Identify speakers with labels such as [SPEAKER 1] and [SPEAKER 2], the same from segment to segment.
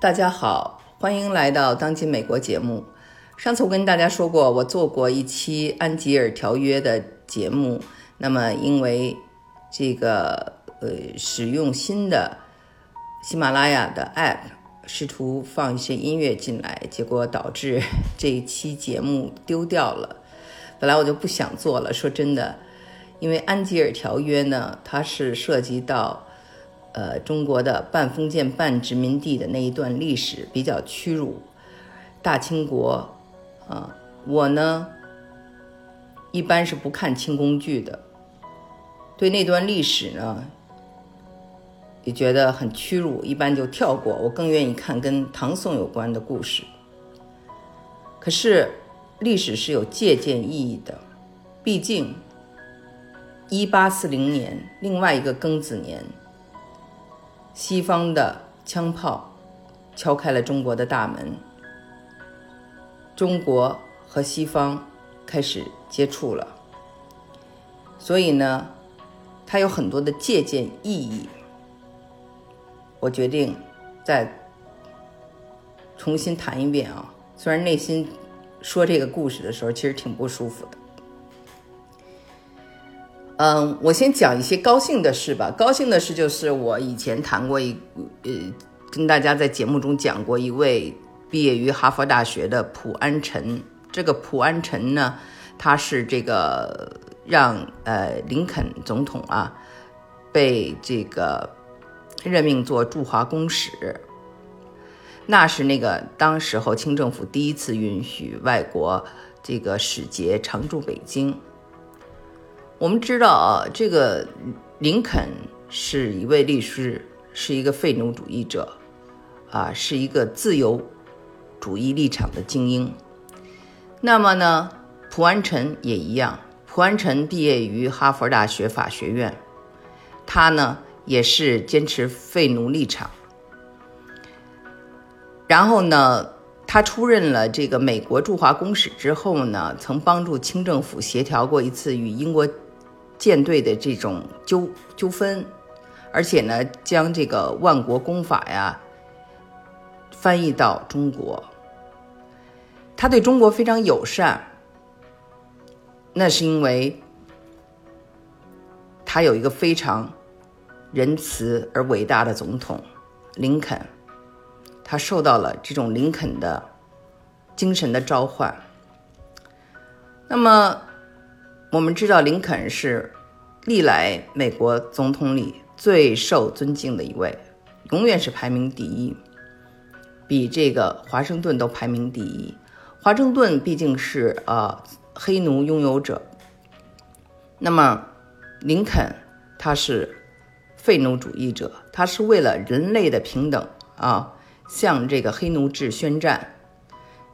[SPEAKER 1] 大家好，欢迎来到《当今美国》节目。上次我跟大家说过，我做过一期安吉尔条约的节目。那么，因为这个呃使用新的喜马拉雅的 App，试图放一些音乐进来，结果导致这一期节目丢掉了。本来我就不想做了，说真的，因为安吉尔条约呢，它是涉及到。呃，中国的半封建半殖民地的那一段历史比较屈辱，大清国，啊，我呢一般是不看清宫剧的，对那段历史呢也觉得很屈辱，一般就跳过。我更愿意看跟唐宋有关的故事。可是历史是有借鉴意义的，毕竟一八四零年另外一个庚子年。西方的枪炮敲开了中国的大门，中国和西方开始接触了，所以呢，它有很多的借鉴意义。我决定再重新谈一遍啊，虽然内心说这个故事的时候其实挺不舒服的。嗯，我先讲一些高兴的事吧。高兴的事就是我以前谈过一，呃，跟大家在节目中讲过一位毕业于哈佛大学的普安臣。这个普安臣呢，他是这个让呃林肯总统啊被这个任命做驻华公使。那是那个当时候清政府第一次允许外国这个使节常驻北京。我们知道啊，这个林肯是一位律师，是一个废奴主义者，啊，是一个自由主义立场的精英。那么呢，普安臣也一样。普安臣毕业于哈佛大学法学院，他呢也是坚持废奴立场。然后呢，他出任了这个美国驻华公使之后呢，曾帮助清政府协调过一次与英国。舰队的这种纠纠纷，而且呢，将这个万国公法呀翻译到中国。他对中国非常友善，那是因为他有一个非常仁慈而伟大的总统林肯，他受到了这种林肯的精神的召唤。那么。我们知道林肯是历来美国总统里最受尊敬的一位，永远是排名第一，比这个华盛顿都排名第一。华盛顿毕竟是呃黑奴拥有者，那么林肯他是废奴主义者，他是为了人类的平等啊向这个黑奴制宣战。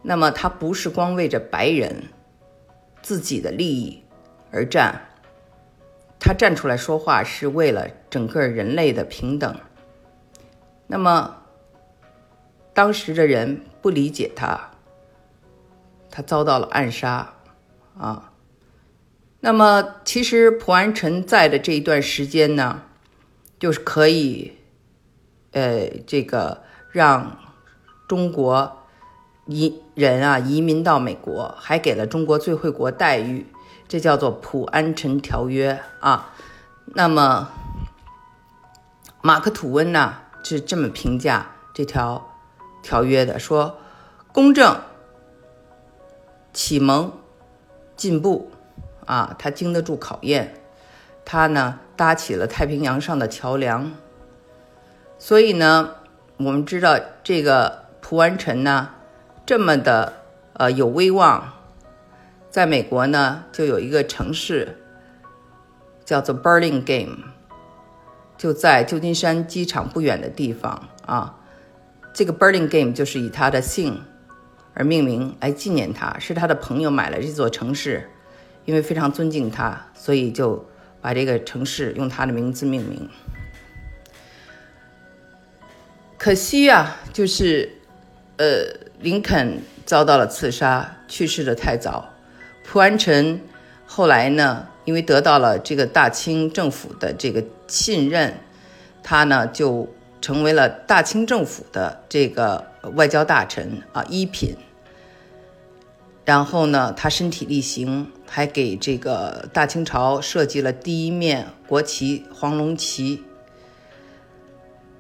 [SPEAKER 1] 那么他不是光为着白人自己的利益。而战，他站出来说话是为了整个人类的平等。那么，当时的人不理解他，他遭到了暗杀，啊。那么，其实普安臣在的这一段时间呢，就是可以，呃，这个让中国移人啊移民到美国，还给了中国最惠国待遇。这叫做普安臣条约啊。那么，马克吐温呢是这么评价这条条约的：说公正、启蒙、进步啊，他经得住考验，他呢搭起了太平洋上的桥梁。所以呢，我们知道这个普安臣呢这么的呃有威望。在美国呢，就有一个城市叫做 Burlingame，就在旧金山机场不远的地方啊。这个 Burlingame 就是以他的姓而命名，来纪念他。是他的朋友买了这座城市，因为非常尊敬他，所以就把这个城市用他的名字命名。可惜啊，就是呃，林肯遭到了刺杀，去世的太早。蒲安臣后来呢，因为得到了这个大清政府的这个信任，他呢就成为了大清政府的这个外交大臣啊，一品。然后呢，他身体力行，还给这个大清朝设计了第一面国旗——黄龙旗。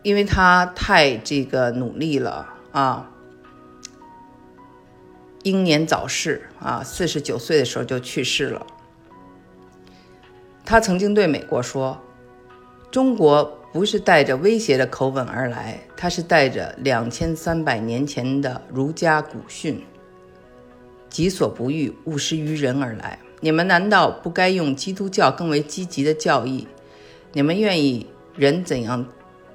[SPEAKER 1] 因为他太这个努力了啊，英年早逝啊，四十九岁的时候就去世了。他曾经对美国说：“中国不是带着威胁的口吻而来，他是带着两千三百年前的儒家古训。”己所不欲，勿施于人而来。你们难道不该用基督教更为积极的教义？你们愿意人怎样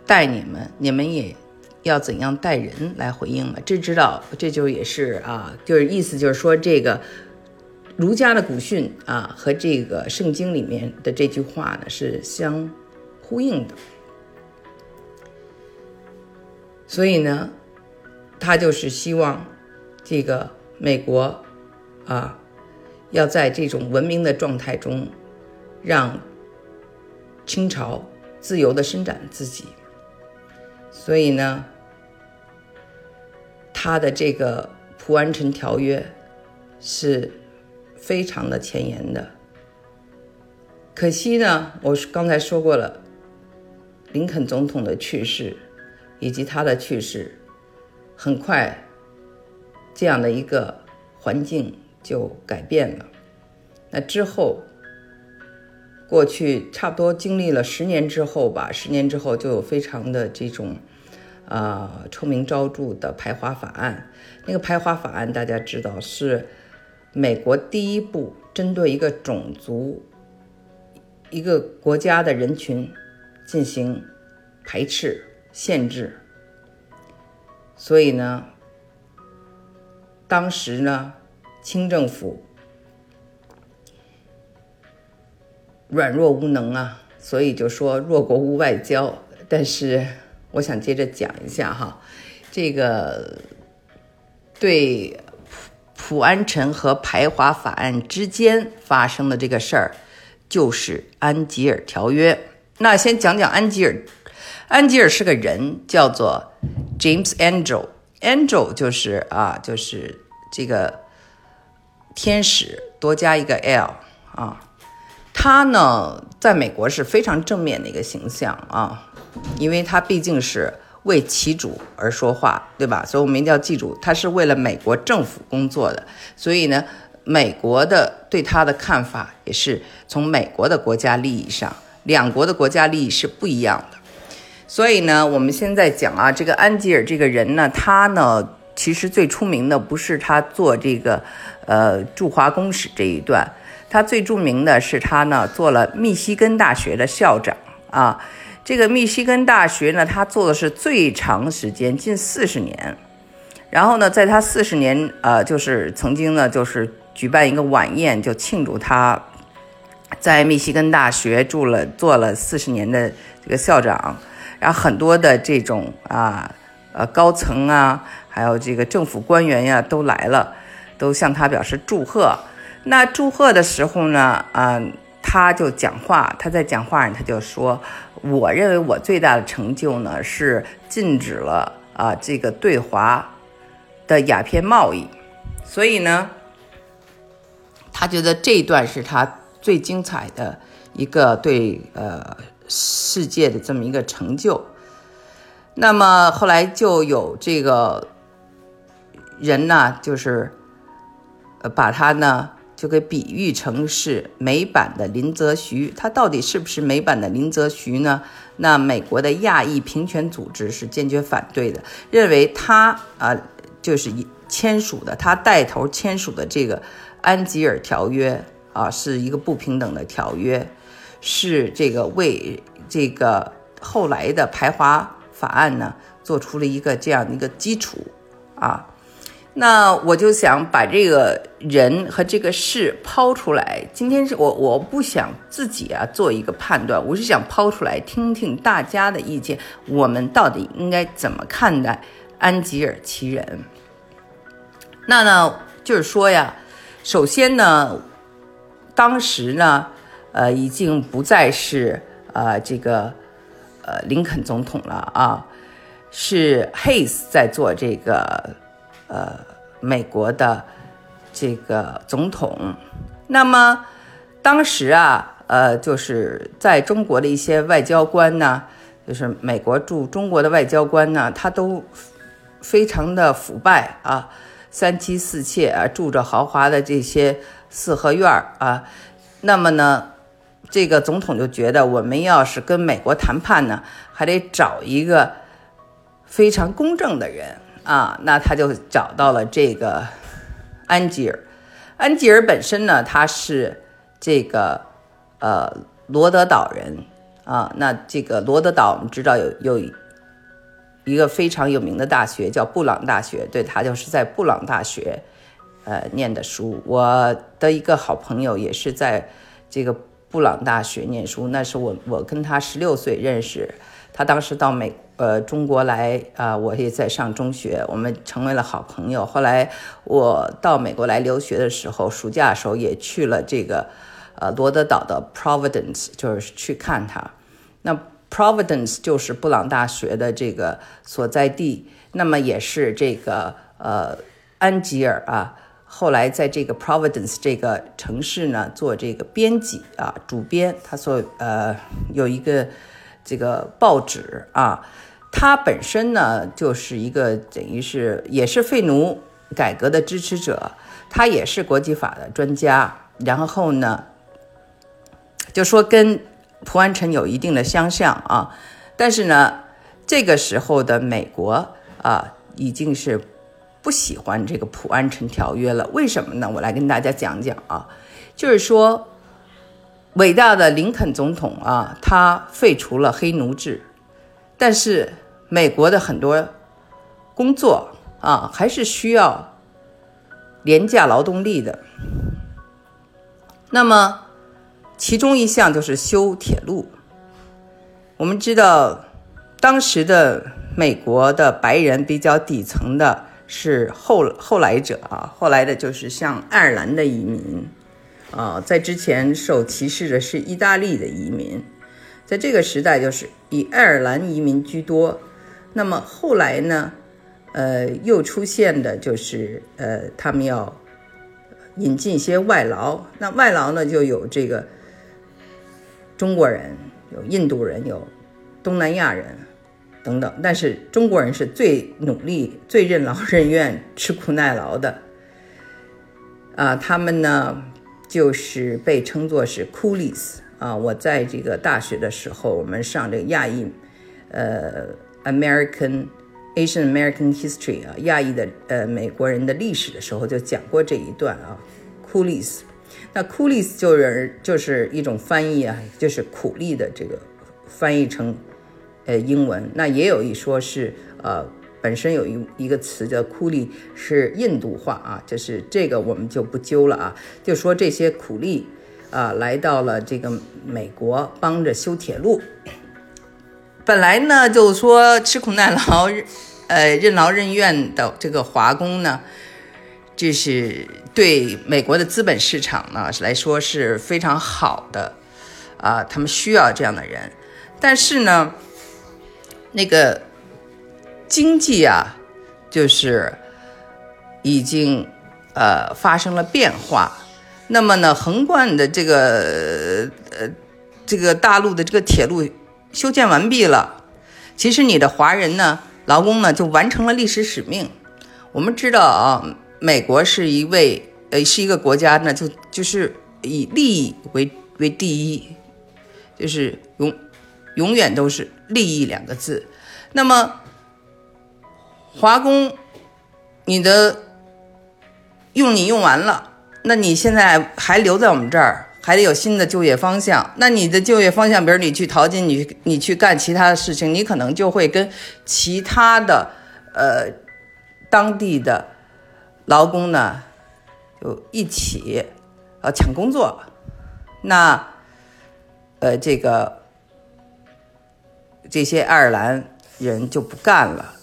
[SPEAKER 1] 待你们，你们也要怎样待人来回应吗？这知道，这就也是啊，就是意思就是说，这个儒家的古训啊，和这个圣经里面的这句话呢是相呼应的。所以呢，他就是希望这个美国。啊，要在这种文明的状态中，让清朝自由的伸展自己。所以呢，他的这个《普安臣条约》是非常的前沿的。可惜呢，我刚才说过了，林肯总统的去世以及他的去世，很快这样的一个环境。就改变了。那之后，过去差不多经历了十年之后吧，十年之后就有非常的这种，啊，臭名昭著的排华法案。那个排华法案大家知道是美国第一部针对一个种族、一个国家的人群进行排斥、限制。所以呢，当时呢。清政府软弱无能啊，所以就说弱国无外交。但是我想接着讲一下哈，这个对普安臣和排华法案之间发生的这个事儿，就是安吉尔条约。那先讲讲安吉尔，安吉尔是个人，叫做 James Angel，Angel 就是啊，就是这个。天使多加一个 L 啊，他呢在美国是非常正面的一个形象啊，因为他毕竟是为其主而说话，对吧？所以我们一定要记住，他是为了美国政府工作的。所以呢，美国的对他的看法也是从美国的国家利益上，两国的国家利益是不一样的。所以呢，我们现在讲啊，这个安吉尔这个人呢，他呢其实最出名的不是他做这个。呃，驻华公使这一段，他最著名的是他呢做了密西根大学的校长啊。这个密西根大学呢，他做的是最长时间，近四十年。然后呢，在他四十年，呃，就是曾经呢，就是举办一个晚宴，就庆祝他在密西根大学住了做了四十年的这个校长。然后很多的这种啊，呃，高层啊，还有这个政府官员呀，都来了。都向他表示祝贺。那祝贺的时候呢，啊，他就讲话。他在讲话上，他就说：“我认为我最大的成就呢，是禁止了啊这个对华的鸦片贸易。”所以呢，他觉得这一段是他最精彩的一个对呃世界的这么一个成就。那么后来就有这个人呢，就是。把他呢就给比喻成是美版的林则徐，他到底是不是美版的林则徐呢？那美国的亚裔平权组织是坚决反对的，认为他啊就是签署的，他带头签署的这个安吉尔条约啊是一个不平等的条约，是这个为这个后来的排华法案呢做出了一个这样的一个基础啊。那我就想把这个人和这个事抛出来。今天是我我不想自己啊做一个判断，我是想抛出来听听大家的意见。我们到底应该怎么看待安吉尔其人？那呢，就是说呀，首先呢，当时呢，呃，已经不再是呃这个呃林肯总统了啊，是 Hayes 在做这个呃美国的这个总统。那么当时啊，呃，就是在中国的一些外交官呢，就是美国驻中国的外交官呢，他都非常的腐败啊，三妻四妾啊，住着豪华的这些四合院啊。那么呢，这个总统就觉得，我们要是跟美国谈判呢，还得找一个非常公正的人啊。那他就找到了这个安吉尔。安吉尔本身呢，他是这个呃罗德岛人啊。那这个罗德岛，我们知道有有一个非常有名的大学叫布朗大学，对他就是在布朗大学呃念的书。我的一个好朋友也是在这个布朗大学念书，那是我我跟他十六岁认识，他当时到美。呃，中国来啊，我也在上中学，我们成为了好朋友。后来我到美国来留学的时候，暑假的时候也去了这个呃罗德岛的 Providence，就是去看他。那 Providence 就是布朗大学的这个所在地，那么也是这个呃安吉尔啊，后来在这个 Providence 这个城市呢做这个编辑啊，主编，他所呃有一个这个报纸啊。他本身呢，就是一个等于是也是废奴改革的支持者，他也是国际法的专家。然后呢，就说跟蒲安臣有一定的相像啊。但是呢，这个时候的美国啊，已经是不喜欢这个蒲安臣条约了。为什么呢？我来跟大家讲讲啊，就是说，伟大的林肯总统啊，他废除了黑奴制，但是。美国的很多工作啊，还是需要廉价劳动力的。那么，其中一项就是修铁路。我们知道，当时的美国的白人比较底层的是后后来者啊，后来的就是像爱尔兰的移民啊，在之前受歧视的是意大利的移民，在这个时代就是以爱尔兰移民居多。那么后来呢，呃，又出现的就是呃，他们要引进一些外劳。那外劳呢，就有这个中国人，有印度人，有东南亚人等等。但是中国人是最努力、最任劳 任怨、吃苦耐劳的啊。他们呢，就是被称作是 coolies 啊。我在这个大学的时候，我们上这个亚裔，呃。American Asian American History 啊，亚裔的呃美国人的历史的时候就讲过这一段啊，coolies。那 coolies 就是就是一种翻译啊，就是苦力的这个翻译成呃英文。那也有一说是呃本身有一一个词叫 coolie 是印度话啊，就是这个我们就不揪了啊，就说这些苦力啊来到了这个美国，帮着修铁路。本来呢，就说吃苦耐劳，呃，任劳任怨的这个华工呢，这是对美国的资本市场呢来说是非常好的，啊，他们需要这样的人。但是呢，那个经济啊，就是已经呃发生了变化。那么呢，横贯的这个呃这个大陆的这个铁路。修建完毕了，其实你的华人呢，劳工呢就完成了历史使命。我们知道啊，美国是一位呃是一个国家呢，就就是以利益为为第一，就是永永远都是利益两个字。那么华工，你的用你用完了，那你现在还留在我们这儿？还得有新的就业方向。那你的就业方向，比如你去淘金，你你去干其他的事情，你可能就会跟其他的呃当地的劳工呢就一起呃抢工作。那呃这个这些爱尔兰人就不干了。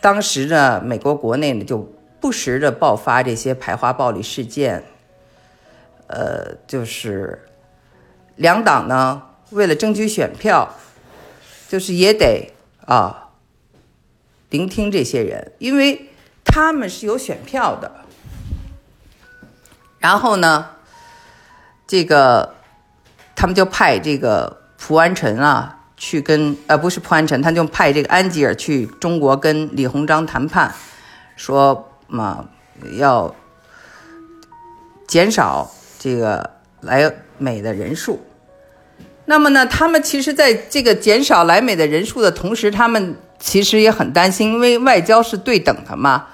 [SPEAKER 1] 当时呢，美国国内呢就不时的爆发这些排华暴力事件。呃，就是两党呢，为了争取选票，就是也得啊聆听这些人，因为他们是有选票的。然后呢，这个他们就派这个蒲安臣啊去跟呃不是蒲安臣，他就派这个安吉尔去中国跟李鸿章谈判，说嘛要减少这个来美的人数。那么呢，他们其实在这个减少来美的人数的同时，他们其实也很担心，因为外交是对等的嘛。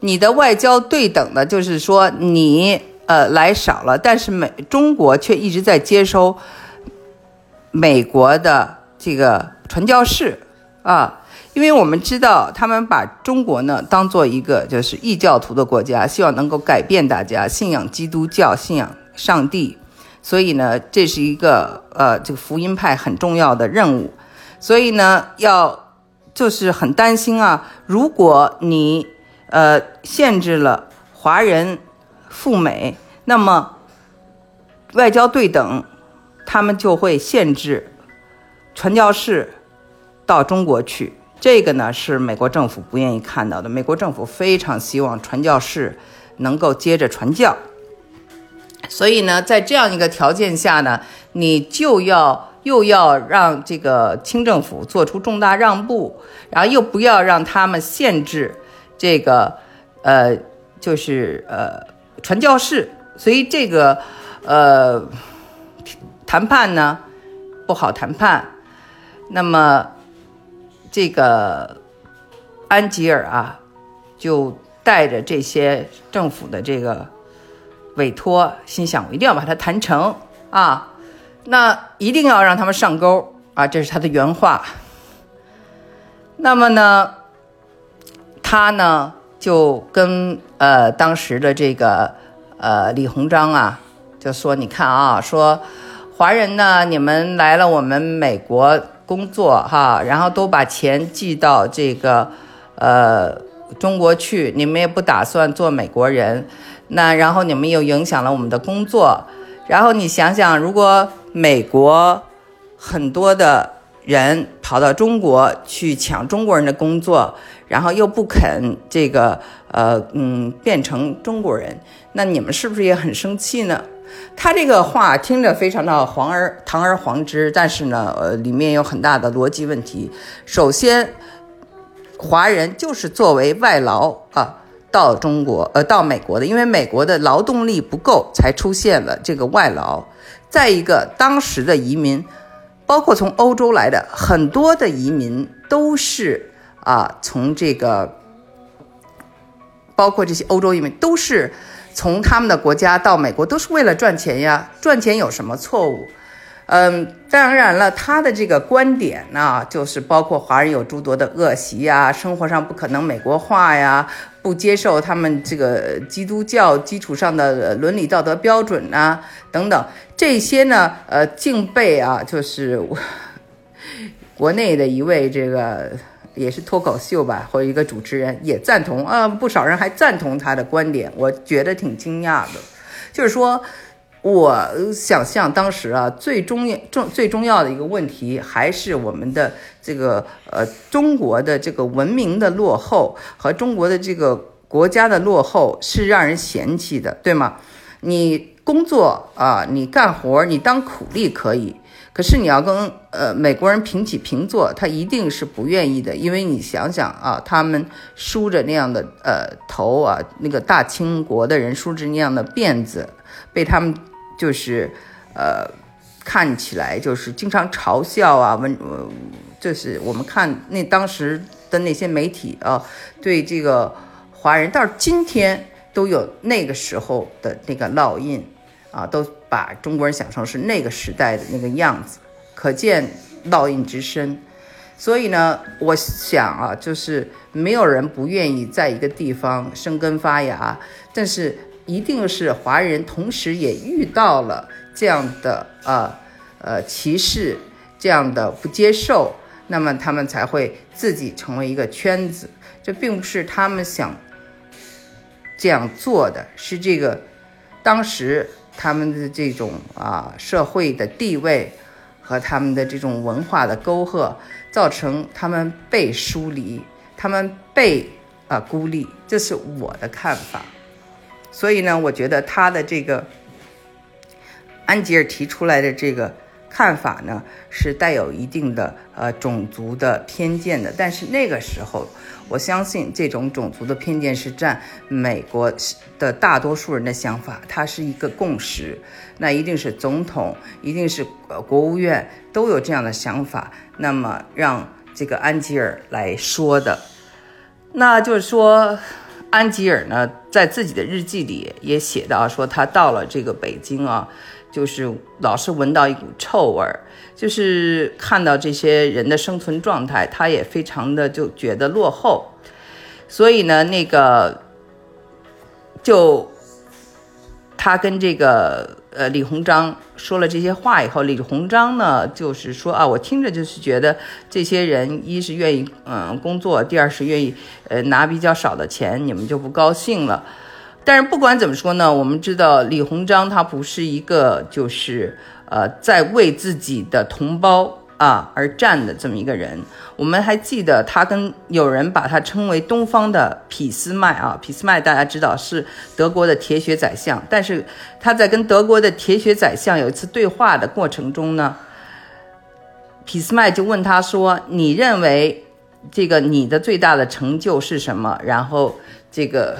[SPEAKER 1] 你的外交对等的，就是说你。呃，来少了，但是美中国却一直在接收美国的这个传教士啊，因为我们知道他们把中国呢当做一个就是异教徒的国家，希望能够改变大家信仰基督教、信仰上帝，所以呢，这是一个呃这个福音派很重要的任务，所以呢，要就是很担心啊，如果你呃限制了华人。赴美，那么外交对等，他们就会限制传教士到中国去。这个呢是美国政府不愿意看到的。美国政府非常希望传教士能够接着传教。所以呢，在这样一个条件下呢，你就要又要让这个清政府做出重大让步，然后又不要让他们限制这个呃，就是呃。传教士，所以这个，呃，谈判呢不好谈判。那么，这个安吉尔啊，就带着这些政府的这个委托，心想我一定要把它谈成啊，那一定要让他们上钩啊，这是他的原话。那么呢，他呢？就跟呃当时的这个呃李鸿章啊，就说你看啊，说华人呢，你们来了我们美国工作哈，然后都把钱寄到这个呃中国去，你们也不打算做美国人，那然后你们又影响了我们的工作，然后你想想，如果美国很多的人跑到中国去抢中国人的工作。然后又不肯这个呃嗯变成中国人，那你们是不是也很生气呢？他这个话听着非常的黄而堂而皇之，但是呢呃里面有很大的逻辑问题。首先，华人就是作为外劳啊到中国呃到美国的，因为美国的劳动力不够，才出现了这个外劳。再一个，当时的移民，包括从欧洲来的很多的移民都是。啊，从这个，包括这些欧洲移民，都是从他们的国家到美国，都是为了赚钱呀。赚钱有什么错误？嗯，当然了，他的这个观点呢，就是包括华人有诸多的恶习呀，生活上不可能美国化呀，不接受他们这个基督教基础上的伦理道德标准呐，等等，这些呢，呃，竟被啊，就是国内的一位这个。也是脱口秀吧，或者一个主持人也赞同啊，不少人还赞同他的观点，我觉得挺惊讶的。就是说，我想象当时啊，最重要、重最重要的一个问题，还是我们的这个呃中国的这个文明的落后和中国的这个国家的落后是让人嫌弃的，对吗？你工作啊，你干活，你当苦力可以。可是你要跟呃美国人平起平坐，他一定是不愿意的，因为你想想啊，他们梳着那样的呃头啊，那个大清国的人梳着那样的辫子，被他们就是呃看起来就是经常嘲笑啊，问呃，就是我们看那当时的那些媒体啊，对这个华人到今天都有那个时候的那个烙印。啊，都把中国人想成是那个时代的那个样子，可见烙印之深。所以呢，我想啊，就是没有人不愿意在一个地方生根发芽，但是一定是华人同时也遇到了这样的呃呃歧视，这样的不接受，那么他们才会自己成为一个圈子。这并不是他们想这样做的，是这个当时。他们的这种啊社会的地位和他们的这种文化的沟壑，造成他们被疏离，他们被啊孤立，这是我的看法。所以呢，我觉得他的这个安吉尔提出来的这个看法呢，是带有一定的呃种族的偏见的。但是那个时候，我相信这种种族的偏见是占美国的大多数人的想法，它是一个共识。那一定是总统，一定是呃国务院都有这样的想法。那么让这个安吉尔来说的，那就是说。安吉尔呢，在自己的日记里也写到，说他到了这个北京啊，就是老是闻到一股臭味儿，就是看到这些人的生存状态，他也非常的就觉得落后，所以呢，那个就他跟这个。呃，李鸿章说了这些话以后，李鸿章呢，就是说啊，我听着就是觉得这些人，一是愿意嗯工作，第二是愿意呃拿比较少的钱，你们就不高兴了。但是不管怎么说呢，我们知道李鸿章他不是一个就是呃在为自己的同胞。啊，而战的这么一个人，我们还记得他跟有人把他称为东方的俾斯麦啊，俾斯麦大家知道是德国的铁血宰相，但是他在跟德国的铁血宰相有一次对话的过程中呢，俾斯麦就问他说：“你认为这个你的最大的成就是什么？”然后这个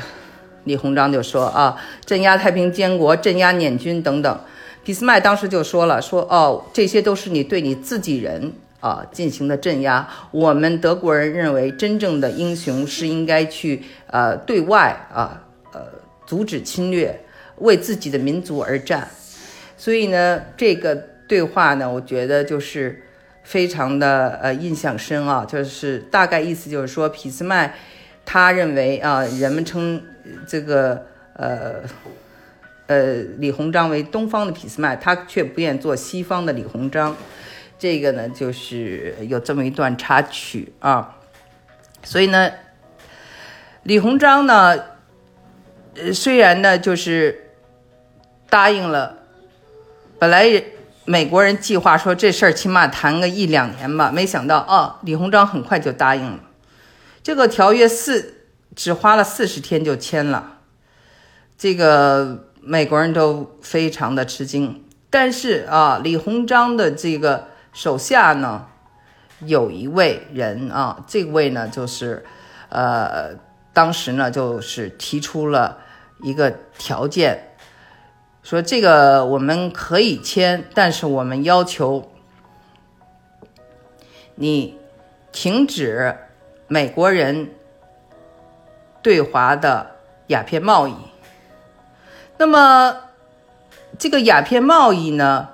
[SPEAKER 1] 李鸿章就说：“啊，镇压太平天国，镇压捻军等等。”俾斯麦当时就说了：“说哦，这些都是你对你自己人啊进行的镇压。我们德国人认为，真正的英雄是应该去呃对外啊呃阻止侵略，为自己的民族而战。所以呢，这个对话呢，我觉得就是非常的呃印象深啊，就是大概意思就是说，俾斯麦他认为啊，人们称这个呃。”呃，李鸿章为东方的俾斯麦，他却不愿做西方的李鸿章。这个呢，就是有这么一段插曲啊。所以呢，李鸿章呢，呃，虽然呢，就是答应了，本来美国人计划说这事儿起码谈个一两年吧，没想到哦，李鸿章很快就答应了。这个条约四只花了四十天就签了，这个。美国人都非常的吃惊，但是啊，李鸿章的这个手下呢，有一位人啊，这位呢就是，呃，当时呢就是提出了一个条件，说这个我们可以签，但是我们要求你停止美国人对华的鸦片贸易。那么，这个鸦片贸易呢，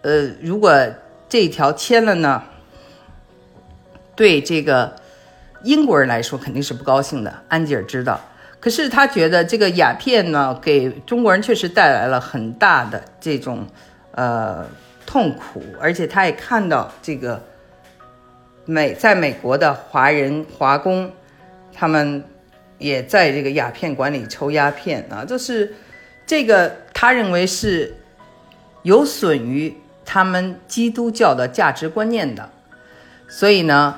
[SPEAKER 1] 呃，如果这条签了呢，对这个英国人来说肯定是不高兴的。安吉尔知道，可是他觉得这个鸦片呢，给中国人确实带来了很大的这种呃痛苦，而且他也看到这个美在美国的华人华工，他们也在这个鸦片馆里抽鸦片啊，就是。这个他认为是有损于他们基督教的价值观念的，所以呢，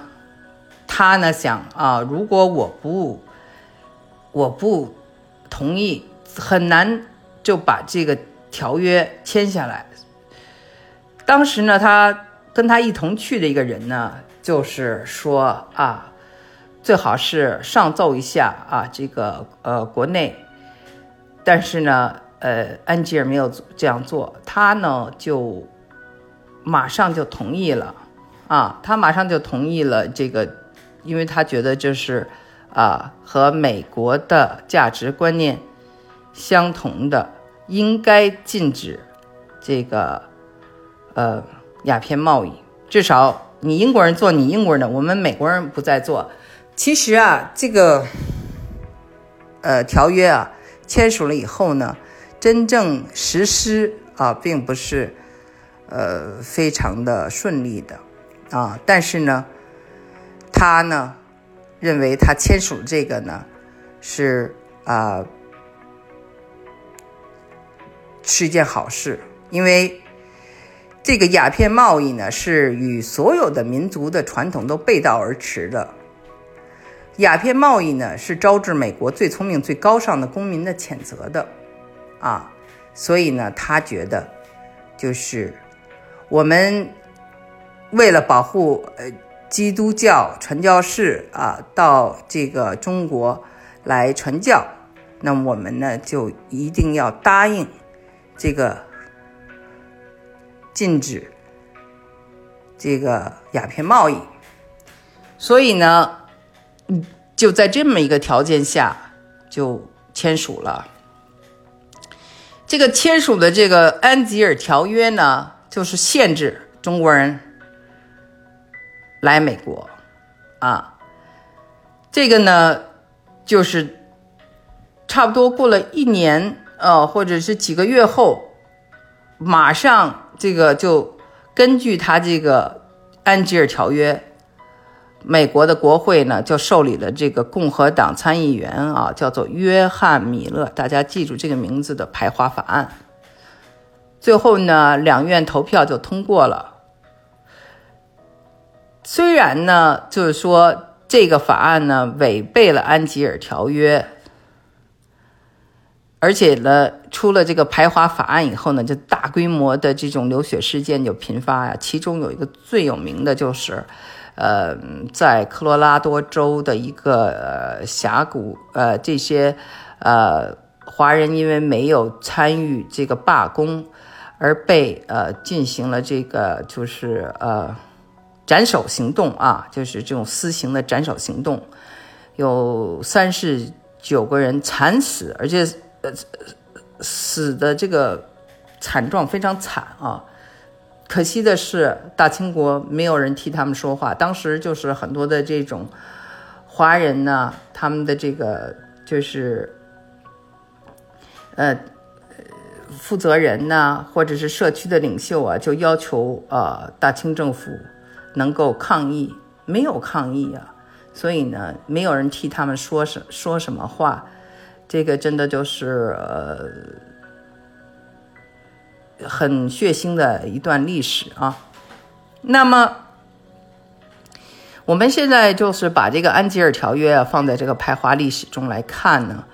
[SPEAKER 1] 他呢想啊，如果我不我不同意，很难就把这个条约签下来。当时呢，他跟他一同去的一个人呢，就是说啊，最好是上奏一下啊，这个呃国内。但是呢，呃，安吉尔没有这样做，他呢就马上就同意了，啊，他马上就同意了这个，因为他觉得就是啊和美国的价值观念相同的，应该禁止这个呃鸦片贸易，至少你英国人做你英国人的，我们美国人不再做。其实啊，这个呃条约啊。签署了以后呢，真正实施啊，并不是呃非常的顺利的啊。但是呢，他呢认为他签署这个呢是啊是一件好事，因为这个鸦片贸易呢，是与所有的民族的传统都背道而驰的。鸦片贸易呢，是招致美国最聪明、最高尚的公民的谴责的，啊，所以呢，他觉得，就是我们为了保护呃基督教传教士啊，到这个中国来传教，那我们呢就一定要答应这个禁止这个鸦片贸易，所以呢。就在这么一个条件下，就签署了这个签署的这个安吉尔条约呢，就是限制中国人来美国啊。这个呢，就是差不多过了一年呃，或者是几个月后，马上这个就根据他这个安吉尔条约。美国的国会呢，就受理了这个共和党参议员啊，叫做约翰·米勒，大家记住这个名字的排华法案。最后呢，两院投票就通过了。虽然呢，就是说这个法案呢违背了安吉尔条约，而且呢，出了这个排华法案以后呢，就大规模的这种流血事件就频发呀。其中有一个最有名的就是。呃，在科罗拉多州的一个呃峡谷，呃，这些呃华人因为没有参与这个罢工，而被呃进行了这个就是呃斩首行动啊，就是这种私刑的斩首行动，有三十九个人惨死，而且呃死的这个惨状非常惨啊。可惜的是，大清国没有人替他们说话。当时就是很多的这种华人呢，他们的这个就是呃负责人呢，或者是社区的领袖啊，就要求呃大清政府能够抗议，没有抗议啊，所以呢，没有人替他们说什说什么话。这个真的就是呃。很血腥的一段历史啊，那么我们现在就是把这个安吉尔条约啊放在这个排华历史中来看呢，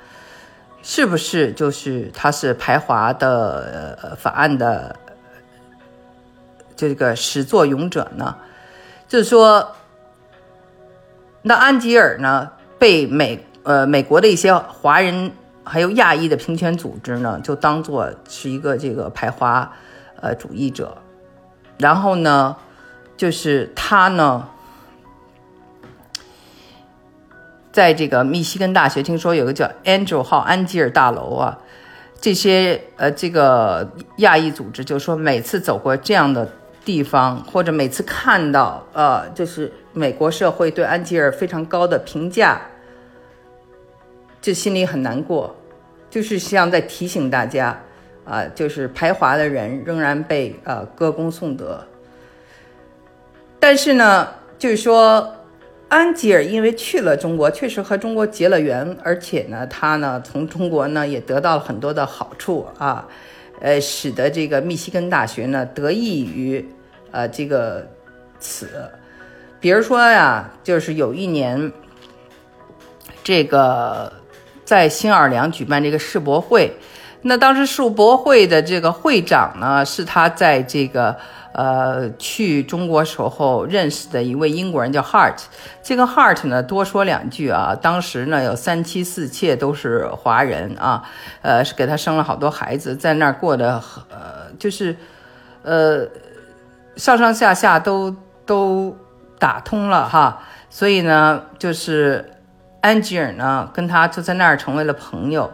[SPEAKER 1] 是不是就是它是排华的法案的这个始作俑者呢？就是说，那安吉尔呢被美呃美国的一些华人。还有亚裔的平权组织呢，就当做是一个这个排华，呃，主义者。然后呢，就是他呢，在这个密西根大学，听说有个叫 Angel 号安吉尔大楼啊，这些呃，这个亚裔组织就说，每次走过这样的地方，或者每次看到呃，就是美国社会对安吉尔非常高的评价。就心里很难过，就是像在提醒大家，啊，就是排华的人仍然被呃歌功颂德。但是呢，就是说，安吉尔因为去了中国，确实和中国结了缘，而且呢，他呢从中国呢也得到了很多的好处啊，呃，使得这个密西根大学呢得益于呃这个此，比如说呀，就是有一年这个。在新奥尔良举办这个世博会，那当时世博会的这个会长呢，是他在这个呃去中国时候认识的一位英国人，叫 Hart。这个 Hart 呢，多说两句啊，当时呢有三妻四妾都是华人啊，呃是给他生了好多孩子，在那儿过的呃就是呃上上下下都都打通了哈，所以呢就是。安吉尔呢，跟他就在那儿成为了朋友。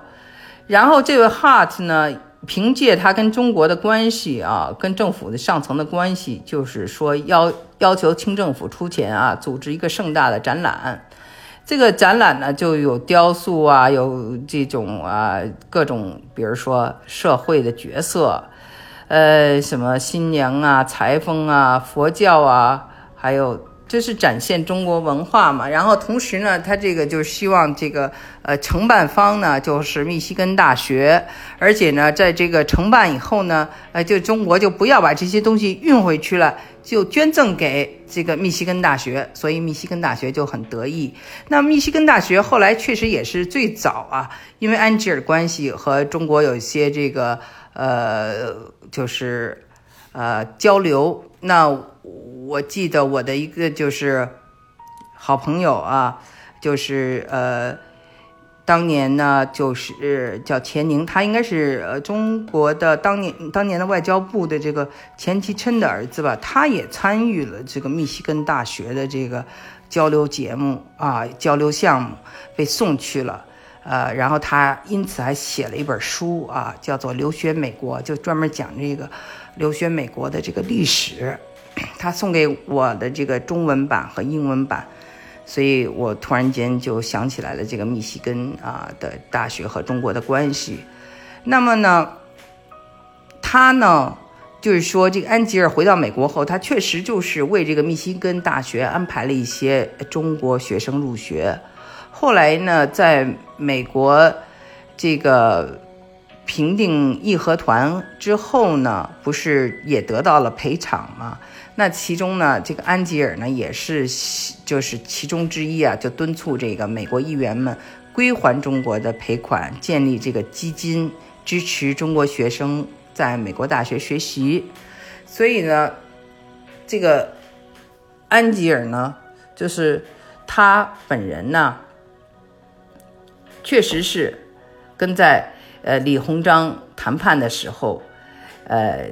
[SPEAKER 1] 然后这位 Hart 呢，凭借他跟中国的关系啊，跟政府的上层的关系，就是说要要求清政府出钱啊，组织一个盛大的展览。这个展览呢，就有雕塑啊，有这种啊各种，比如说社会的角色，呃，什么新娘啊、裁缝啊、佛教啊，还有这是展现中国文化嘛。然后同时呢，他这个就是希望这个呃承办方呢就是密西根大学，而且呢，在这个承办以后呢，呃，就中国就不要把这些东西运回去了，就捐赠给这个密西根大学。所以密西根大学就很得意。那密西根大学后来确实也是最早啊，因为安吉尔关系和中国有一些这个呃，就是呃交流。那我记得我的一个就是好朋友啊，就是呃，当年呢就是叫钱宁，他应该是呃中国的当年当年的外交部的这个钱其琛的儿子吧，他也参与了这个密西根大学的这个交流节目啊，交流项目被送去了，呃，然后他因此还写了一本书啊，叫做《留学美国》，就专门讲这个留学美国的这个历史。他送给我的这个中文版和英文版，所以我突然间就想起来了这个密西根啊的大学和中国的关系。那么呢，他呢就是说，这个安吉尔回到美国后，他确实就是为这个密西根大学安排了一些中国学生入学。后来呢，在美国这个。平定义和团之后呢，不是也得到了赔偿吗？那其中呢，这个安吉尔呢也是就是其中之一啊，就敦促这个美国议员们归还中国的赔款，建立这个基金，支持中国学生在美国大学学习。所以呢，这个安吉尔呢，就是他本人呢，确实是跟在。呃，李鸿章谈判的时候，呃，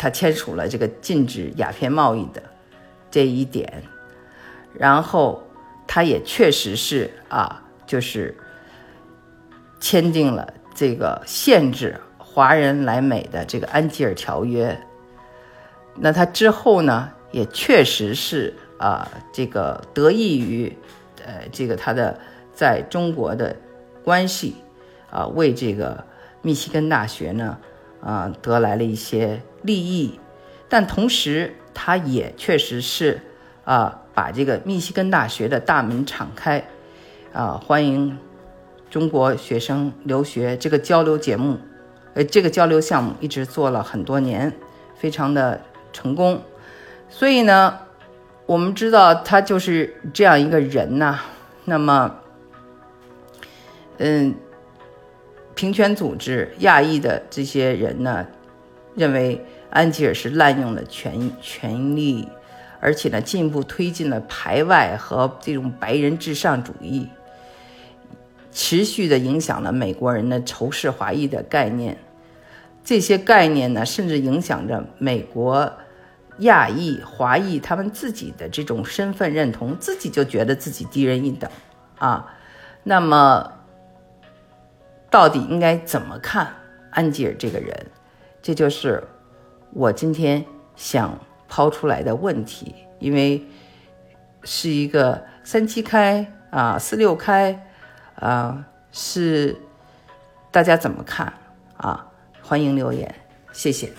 [SPEAKER 1] 他签署了这个禁止鸦片贸易的这一点，然后他也确实是啊，就是签订了这个限制华人来美的这个安吉尔条约。那他之后呢，也确实是啊，这个得益于呃，这个他的在中国的关系。啊，为这个密西根大学呢，啊，得来了一些利益，但同时他也确实是啊，把这个密西根大学的大门敞开，啊，欢迎中国学生留学。这个交流节目，呃，这个交流项目一直做了很多年，非常的成功。所以呢，我们知道他就是这样一个人呐。那么，嗯。平权组织亚裔的这些人呢，认为安吉尔是滥用了权权力，而且呢，进一步推进了排外和这种白人至上主义，持续的影响了美国人的仇视华裔的概念。这些概念呢，甚至影响着美国亚裔、华裔他们自己的这种身份认同，自己就觉得自己低人一等啊。那么。到底应该怎么看安吉尔这个人？这就是我今天想抛出来的问题。因为是一个三七开啊，四六开啊，是大家怎么看啊？欢迎留言，谢谢。